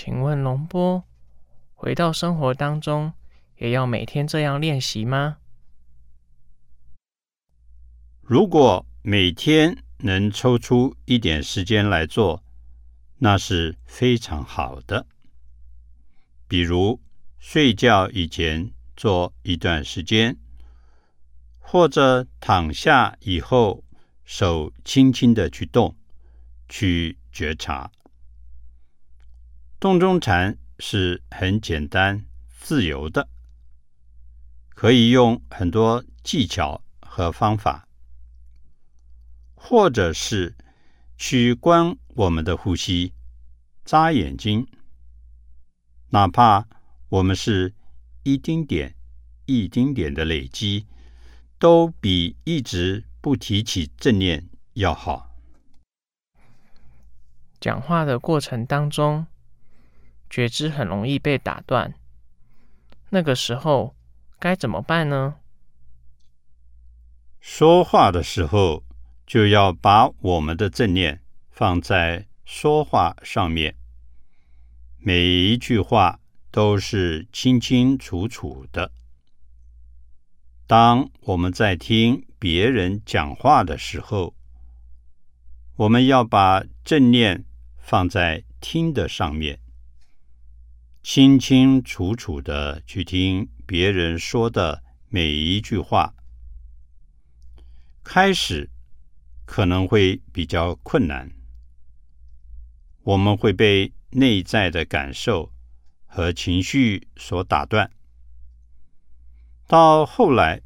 请问龙波，回到生活当中，也要每天这样练习吗？如果每天能抽出一点时间来做，那是非常好的。比如睡觉以前做一段时间，或者躺下以后手轻轻的去动，去觉察。洞中禅是很简单、自由的，可以用很多技巧和方法。或者是去观我们的呼吸，眨眼睛，哪怕我们是一丁点、一丁点的累积，都比一直不提起正念要好。讲话的过程当中，觉知很容易被打断，那个时候该怎么办呢？说话的时候。就要把我们的正念放在说话上面，每一句话都是清清楚楚的。当我们在听别人讲话的时候，我们要把正念放在听的上面，清清楚楚的去听别人说的每一句话。开始。可能会比较困难，我们会被内在的感受和情绪所打断。到后来，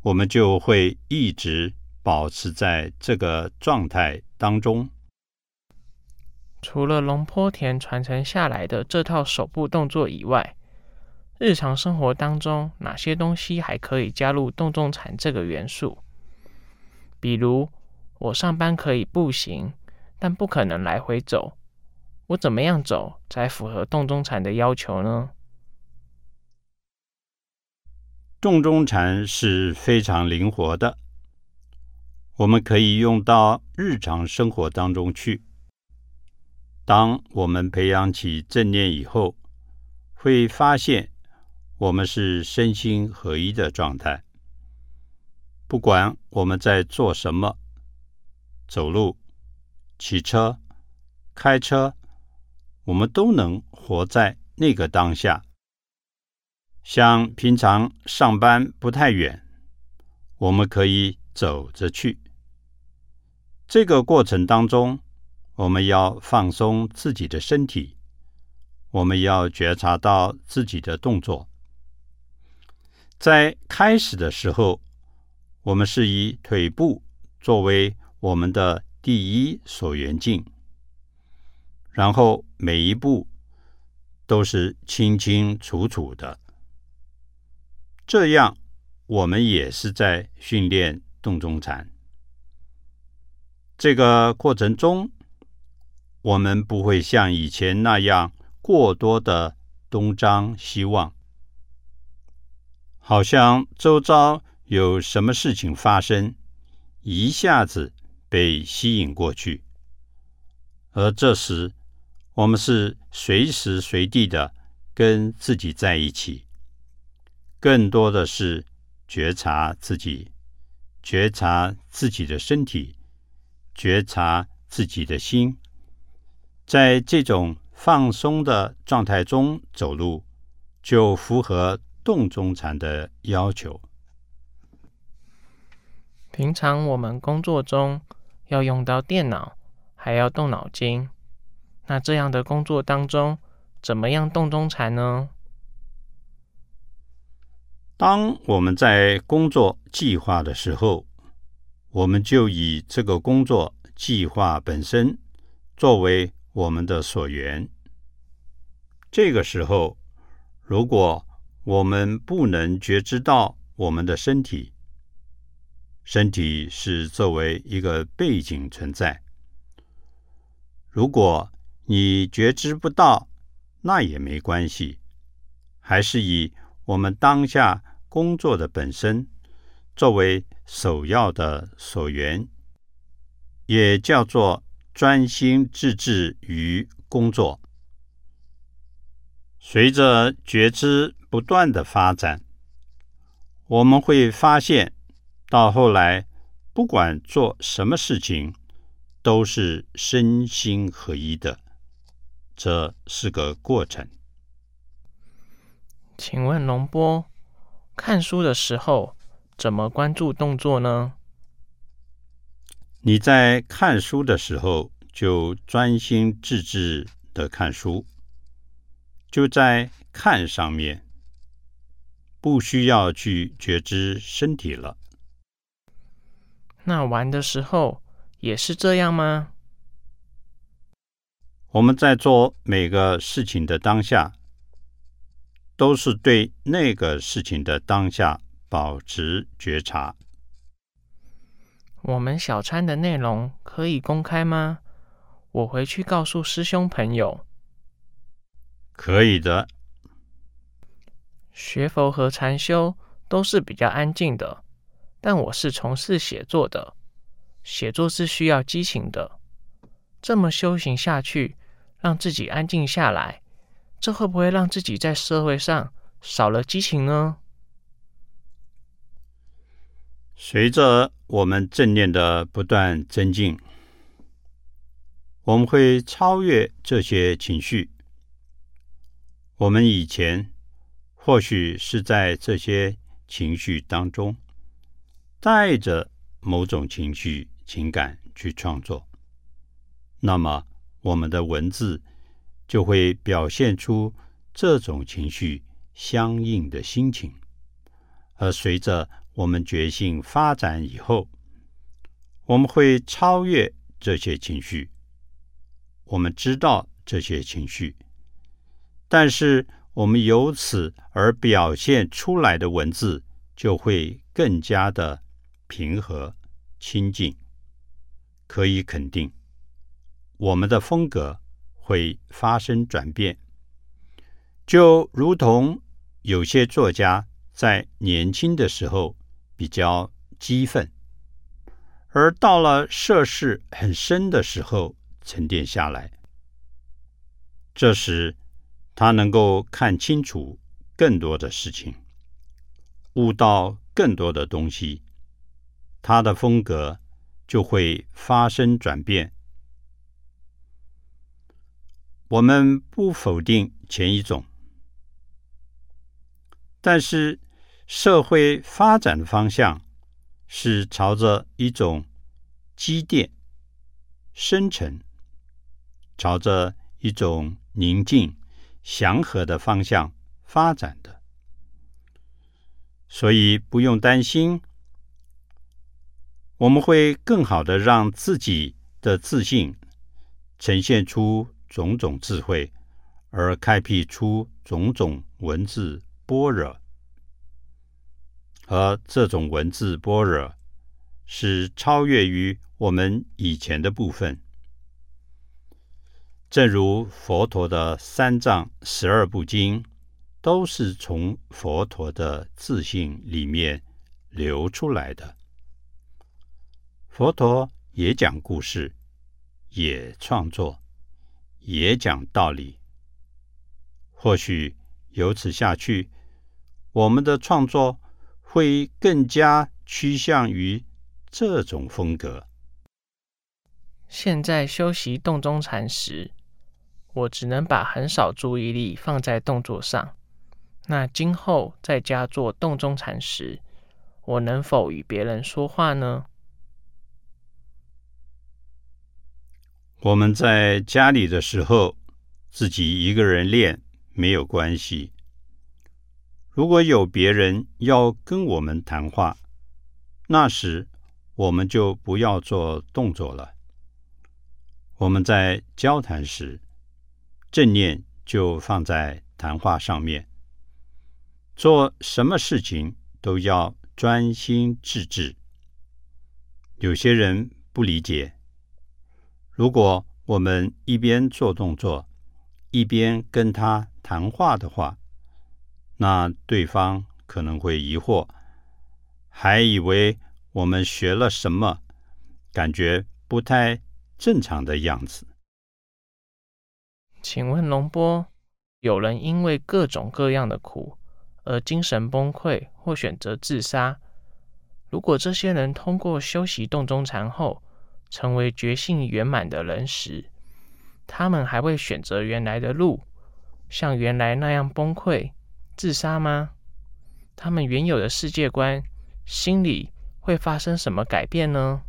我们就会一直保持在这个状态当中。除了龙坡田传承下来的这套手部动作以外，日常生活当中哪些东西还可以加入动中禅这个元素？比如。我上班可以步行，但不可能来回走。我怎么样走才符合洞中禅的要求呢？动中禅是非常灵活的，我们可以用到日常生活当中去。当我们培养起正念以后，会发现我们是身心合一的状态。不管我们在做什么。走路、骑车、开车，我们都能活在那个当下。像平常上班不太远，我们可以走着去。这个过程当中，我们要放松自己的身体，我们要觉察到自己的动作。在开始的时候，我们是以腿部作为。我们的第一所缘境，然后每一步都是清清楚楚的，这样我们也是在训练动中禅。这个过程中，我们不会像以前那样过多的东张西望，好像周遭有什么事情发生，一下子。被吸引过去，而这时我们是随时随地的跟自己在一起，更多的是觉察自己，觉察自己的身体，觉察自己的心，在这种放松的状态中走路，就符合动中禅的要求。平常我们工作中。要用到电脑，还要动脑筋，那这样的工作当中，怎么样动中禅呢？当我们在工作计划的时候，我们就以这个工作计划本身作为我们的所缘。这个时候，如果我们不能觉知到我们的身体，身体是作为一个背景存在。如果你觉知不到，那也没关系，还是以我们当下工作的本身作为首要的所缘，也叫做专心致志于工作。随着觉知不断的发展，我们会发现，到后来，不管做什么事情，都是身心合一的。这是个过程。请问龙波，看书的时候怎么关注动作呢？你在看书的时候，就专心致志的看书，就在看上面，不需要去觉知身体了。那玩的时候也是这样吗？我们在做每个事情的当下，都是对那个事情的当下保持觉察。我们小餐的内容可以公开吗？我回去告诉师兄朋友。可以的。学佛和禅修都是比较安静的，但我是从事写作的，写作是需要激情的。这么修行下去，让自己安静下来，这会不会让自己在社会上少了激情呢？随着我们正念的不断增进，我们会超越这些情绪。我们以前或许是在这些情绪当中，带着某种情绪情感去创作，那么我们的文字就会表现出这种情绪相应的心情，而随着。我们觉性发展以后，我们会超越这些情绪。我们知道这些情绪，但是我们由此而表现出来的文字就会更加的平和、清净。可以肯定，我们的风格会发生转变，就如同有些作家在年轻的时候。比较激愤，而到了涉世很深的时候沉淀下来，这时他能够看清楚更多的事情，悟到更多的东西，他的风格就会发生转变。我们不否定前一种，但是。社会发展的方向是朝着一种积淀、深沉，朝着一种宁静、祥和的方向发展的，所以不用担心，我们会更好的让自己的自信呈现出种种智慧，而开辟出种种文字般若。而这种文字般若是超越于我们以前的部分，正如佛陀的三藏十二部经，都是从佛陀的自信里面流出来的。佛陀也讲故事，也创作，也讲道理。或许由此下去，我们的创作。会更加趋向于这种风格。现在修习动中禅时，我只能把很少注意力放在动作上。那今后在家做动中禅时，我能否与别人说话呢？我们在家里的时候，自己一个人练没有关系。如果有别人要跟我们谈话，那时我们就不要做动作了。我们在交谈时，正念就放在谈话上面。做什么事情都要专心致志。有些人不理解，如果我们一边做动作，一边跟他谈话的话。那对方可能会疑惑，还以为我们学了什么，感觉不太正常的样子。请问龙波，有人因为各种各样的苦而精神崩溃或选择自杀。如果这些人通过修习洞中禅后，成为觉性圆满的人时，他们还会选择原来的路，像原来那样崩溃、自杀吗？他们原有的世界观、心理会发生什么改变呢？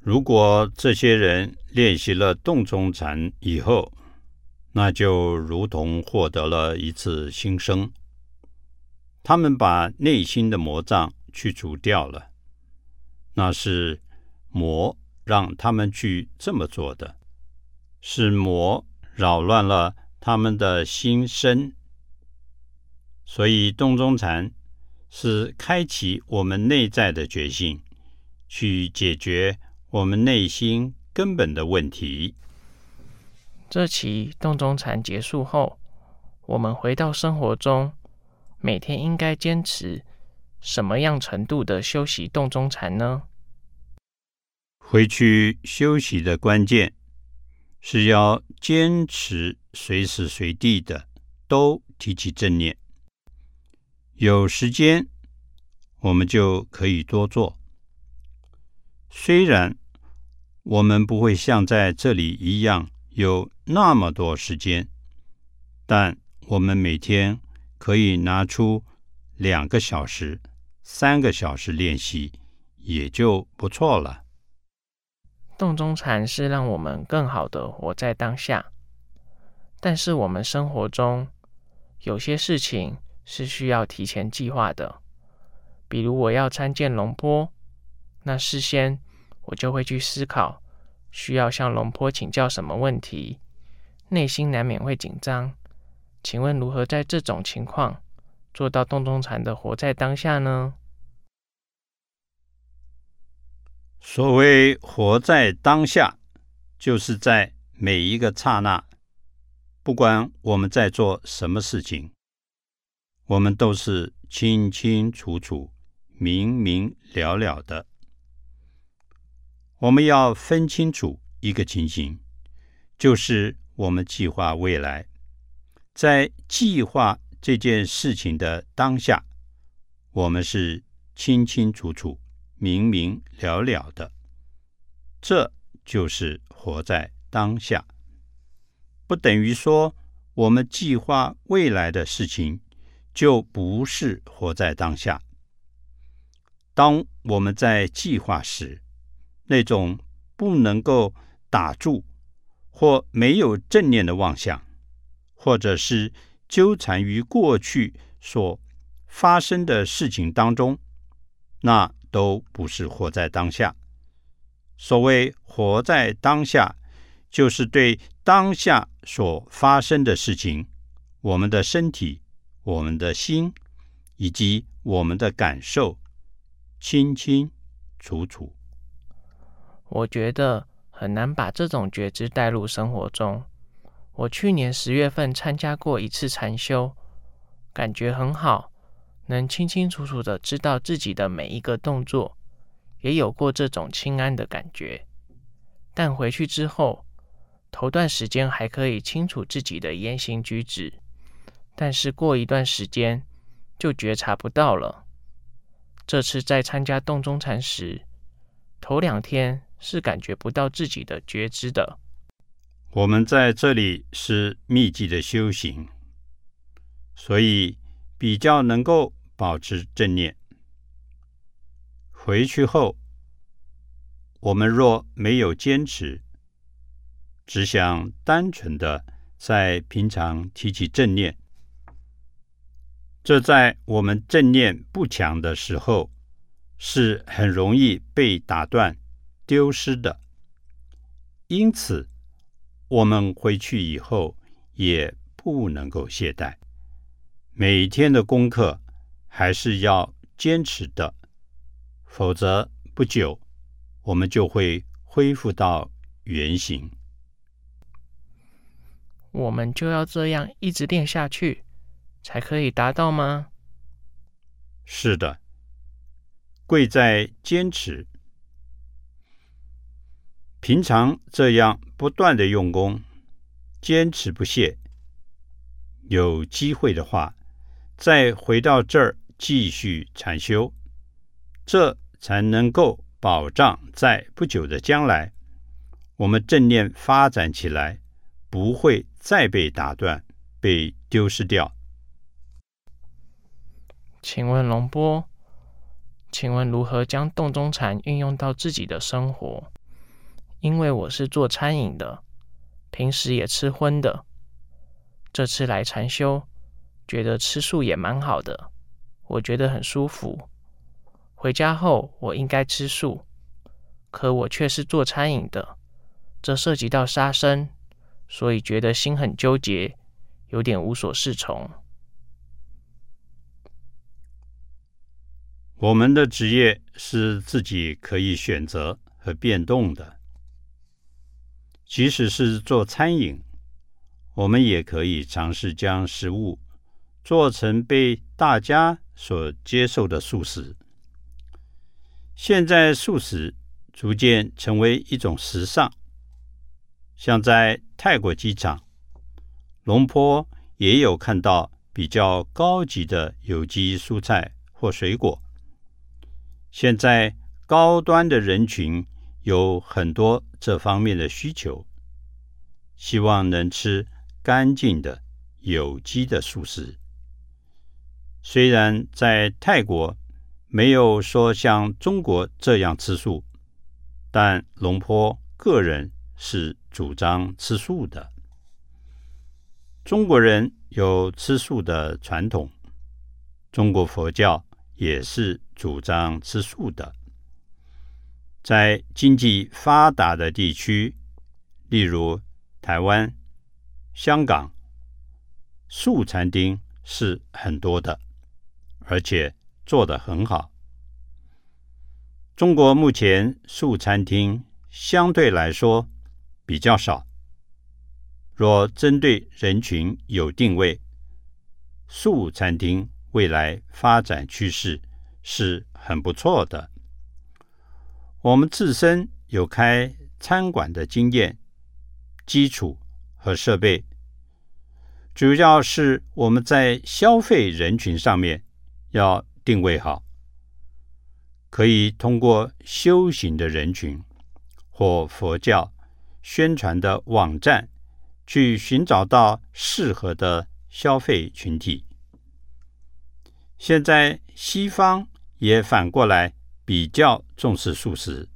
如果这些人练习了洞中禅以后，那就如同获得了一次新生。他们把内心的魔障去除掉了。那是魔让他们去这么做的，是魔扰乱了他们的心身。所以洞中禅是开启我们内在的觉性，去解决我们内心根本的问题。这期洞中禅结束后，我们回到生活中，每天应该坚持。什么样程度的休息洞中禅呢？回去休息的关键是要坚持，随时随地的都提起正念。有时间我们就可以多做。虽然我们不会像在这里一样有那么多时间，但我们每天可以拿出两个小时。三个小时练习也就不错了。洞中禅是让我们更好的活在当下，但是我们生活中有些事情是需要提前计划的。比如我要参见龙坡，那事先我就会去思考需要向龙坡请教什么问题，内心难免会紧张。请问如何在这种情况？做到洞中禅的活在当下呢？所谓活在当下，就是在每一个刹那，不管我们在做什么事情，我们都是清清楚楚、明明了了的。我们要分清楚一个情形，就是我们计划未来，在计划。这件事情的当下，我们是清清楚楚、明明了了的，这就是活在当下。不等于说我们计划未来的事情就不是活在当下。当我们在计划时，那种不能够打住或没有正念的妄想，或者是。纠缠于过去所发生的事情当中，那都不是活在当下。所谓活在当下，就是对当下所发生的事情，我们的身体、我们的心以及我们的感受，清清楚楚。我觉得很难把这种觉知带入生活中。我去年十月份参加过一次禅修，感觉很好，能清清楚楚的知道自己的每一个动作，也有过这种清安的感觉。但回去之后，头段时间还可以清楚自己的言行举止，但是过一段时间就觉察不到了。这次在参加洞中禅时，头两天是感觉不到自己的觉知的。我们在这里是密集的修行，所以比较能够保持正念。回去后，我们若没有坚持，只想单纯的在平常提起正念，这在我们正念不强的时候，是很容易被打断、丢失的。因此。我们回去以后也不能够懈怠，每天的功课还是要坚持的，否则不久我们就会恢复到原形。我们就要这样一直练下去，才可以达到吗？是的，贵在坚持。平常这样不断的用功，坚持不懈，有机会的话，再回到这儿继续禅修，这才能够保障在不久的将来，我们正念发展起来，不会再被打断、被丢失掉。请问龙波，请问如何将洞中禅运用到自己的生活？因为我是做餐饮的，平时也吃荤的。这次来禅修，觉得吃素也蛮好的，我觉得很舒服。回家后我应该吃素，可我却是做餐饮的，这涉及到杀生，所以觉得心很纠结，有点无所适从。我们的职业是自己可以选择和变动的，即使是做餐饮，我们也可以尝试将食物做成被大家所接受的素食。现在素食逐渐成为一种时尚，像在泰国机场，龙坡也有看到比较高级的有机蔬菜或水果。现在高端的人群有很多这方面的需求，希望能吃干净的有机的素食。虽然在泰国没有说像中国这样吃素，但龙坡个人是主张吃素的。中国人有吃素的传统，中国佛教。也是主张吃素的，在经济发达的地区，例如台湾、香港，素餐厅是很多的，而且做得很好。中国目前素餐厅相对来说比较少，若针对人群有定位，素餐厅。未来发展趋势是很不错的。我们自身有开餐馆的经验、基础和设备，主要是我们在消费人群上面要定位好，可以通过修行的人群或佛教宣传的网站去寻找到适合的消费群体。现在西方也反过来比较重视素食，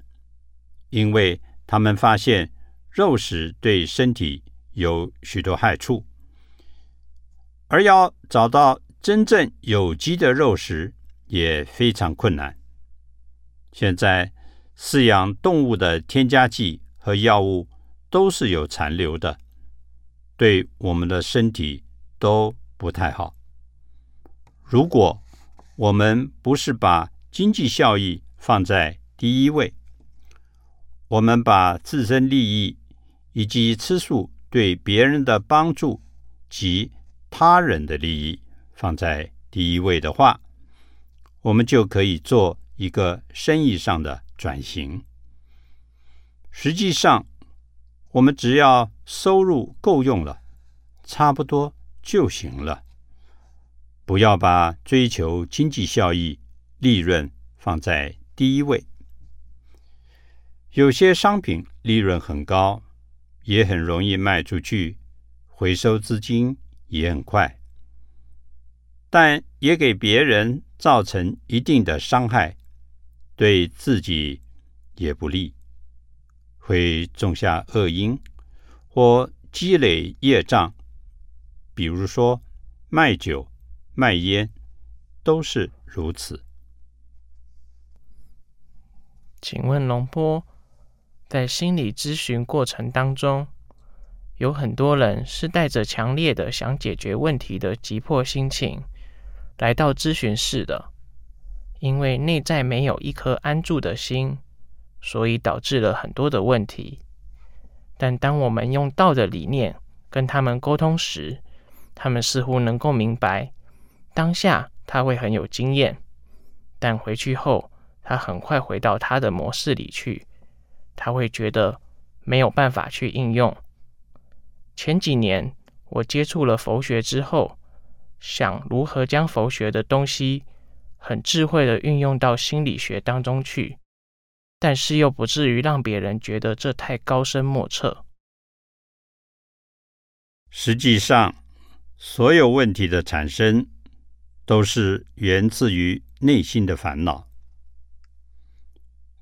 因为他们发现肉食对身体有许多害处，而要找到真正有机的肉食也非常困难。现在饲养动物的添加剂和药物都是有残留的，对我们的身体都不太好。如果我们不是把经济效益放在第一位，我们把自身利益以及吃素对别人的帮助及他人的利益放在第一位的话，我们就可以做一个生意上的转型。实际上，我们只要收入够用了，差不多就行了。不要把追求经济效益、利润放在第一位。有些商品利润很高，也很容易卖出去，回收资金也很快，但也给别人造成一定的伤害，对自己也不利，会种下恶因或积累业障。比如说卖酒。卖烟都是如此。请问龙波，在心理咨询过程当中，有很多人是带着强烈的想解决问题的急迫心情来到咨询室的，因为内在没有一颗安住的心，所以导致了很多的问题。但当我们用道的理念跟他们沟通时，他们似乎能够明白。当下他会很有经验，但回去后他很快回到他的模式里去，他会觉得没有办法去应用。前几年我接触了佛学之后，想如何将佛学的东西很智慧的运用到心理学当中去，但是又不至于让别人觉得这太高深莫测。实际上，所有问题的产生都是源自于内心的烦恼。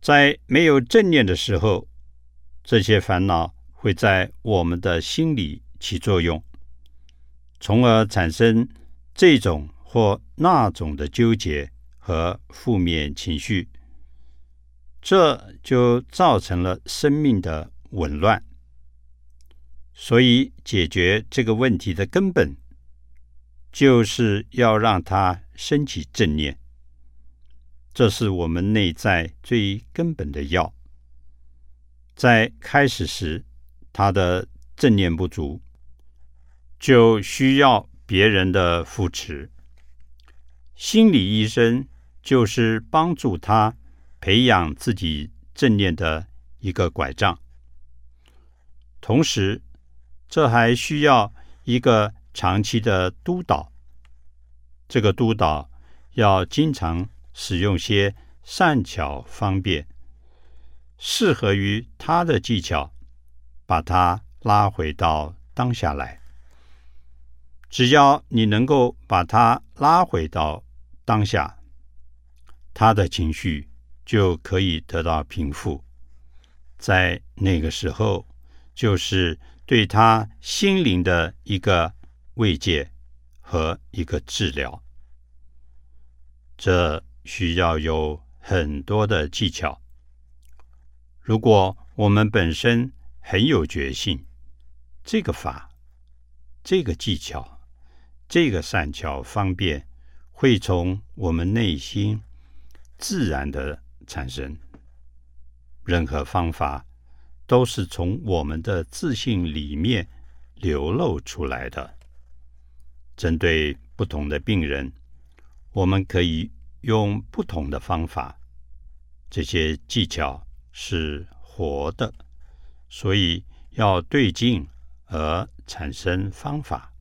在没有正念的时候，这些烦恼会在我们的心里起作用，从而产生这种或那种的纠结和负面情绪，这就造成了生命的紊乱。所以，解决这个问题的根本，就是要让他升起正念。这是我们内在最根本的药。在开始时，他的正念不足，就需要别人的扶持。心理医生就是帮助他培养自己正念的一个拐杖，同时。这还需要一个长期的督导。这个督导要经常使用些善巧方便、适合于他的技巧，把他拉回到当下来。只要你能够把他拉回到当下，他的情绪就可以得到平复。在那个时候，就是。对他心灵的一个慰藉和一个治疗，这需要有很多的技巧。如果我们本身很有决心，这个法、这个技巧、这个善巧方便，会从我们内心自然的产生。任何方法。都是从我们的自信里面流露出来的。针对不同的病人，我们可以用不同的方法。这些技巧是活的，所以要对镜而产生方法。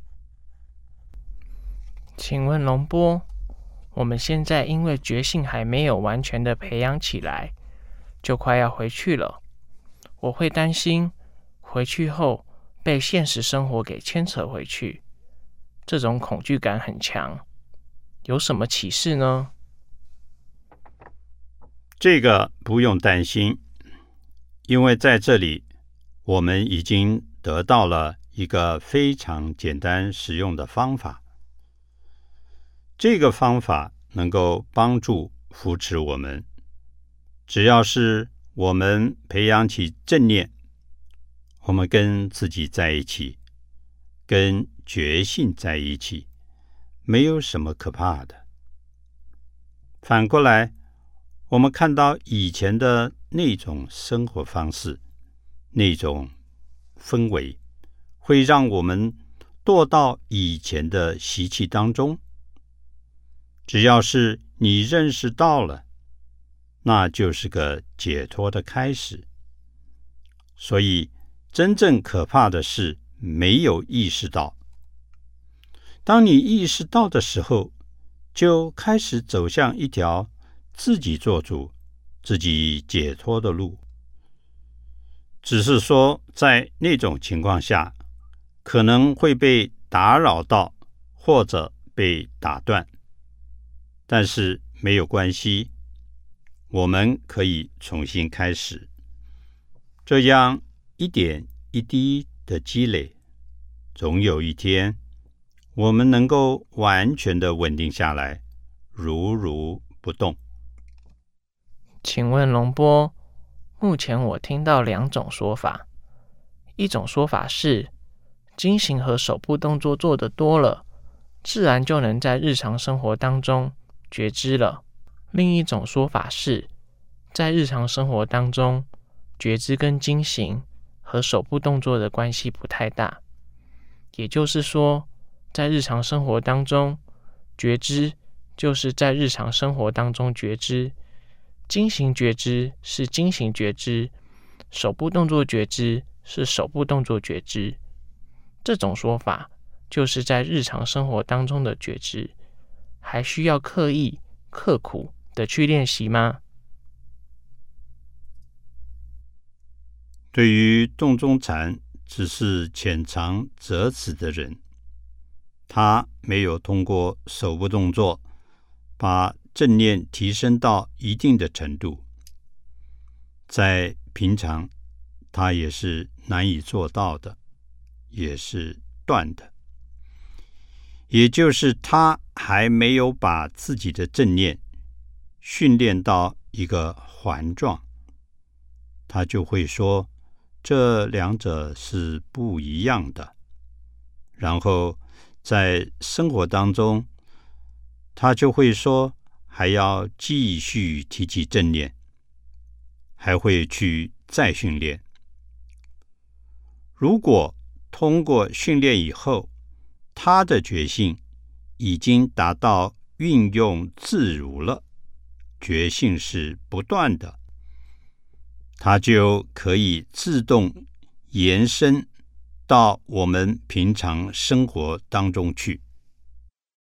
请问龙波，我们现在因为觉性还没有完全的培养起来，就快要回去了。我会担心回去后被现实生活给牵扯回去，这种恐惧感很强。有什么启示呢？这个不用担心，因为在这里我们已经得到了一个非常简单实用的方法。这个方法能够帮助扶持我们，只要是。我们培养起正念，我们跟自己在一起，跟觉性在一起，没有什么可怕的。反过来，我们看到以前的那种生活方式、那种氛围，会让我们堕到以前的习气当中。只要是你认识到了。那就是个解脱的开始。所以，真正可怕的是没有意识到。当你意识到的时候，就开始走向一条自己做主、自己解脱的路。只是说，在那种情况下，可能会被打扰到，或者被打断，但是没有关系。我们可以重新开始，这样一点一滴的积累，总有一天，我们能够完全的稳定下来，如如不动。请问龙波，目前我听到两种说法，一种说法是，经行和手部动作做得多了，自然就能在日常生活当中觉知了。另一种说法是，在日常生活当中，觉知跟精行和手部动作的关系不太大。也就是说，在日常生活当中，觉知就是在日常生活当中觉知；精行觉知是精行觉知；手部动作觉知是手部动作觉知。这种说法就是在日常生活当中的觉知，还需要刻意刻苦的去练习吗？对于洞中禅只是浅尝辄止的人，他没有通过手部动作把正念提升到一定的程度，在平常他也是难以做到的，也是断的。也就是他还没有把自己的正念训练到一个环状，他就会说。这两者是不一样的。然后在生活当中，他就会说，还要继续提起正念，还会去再训练。如果通过训练以后，他的觉性已经达到运用自如了，觉性是不断的。它就可以自动延伸到我们平常生活当中去。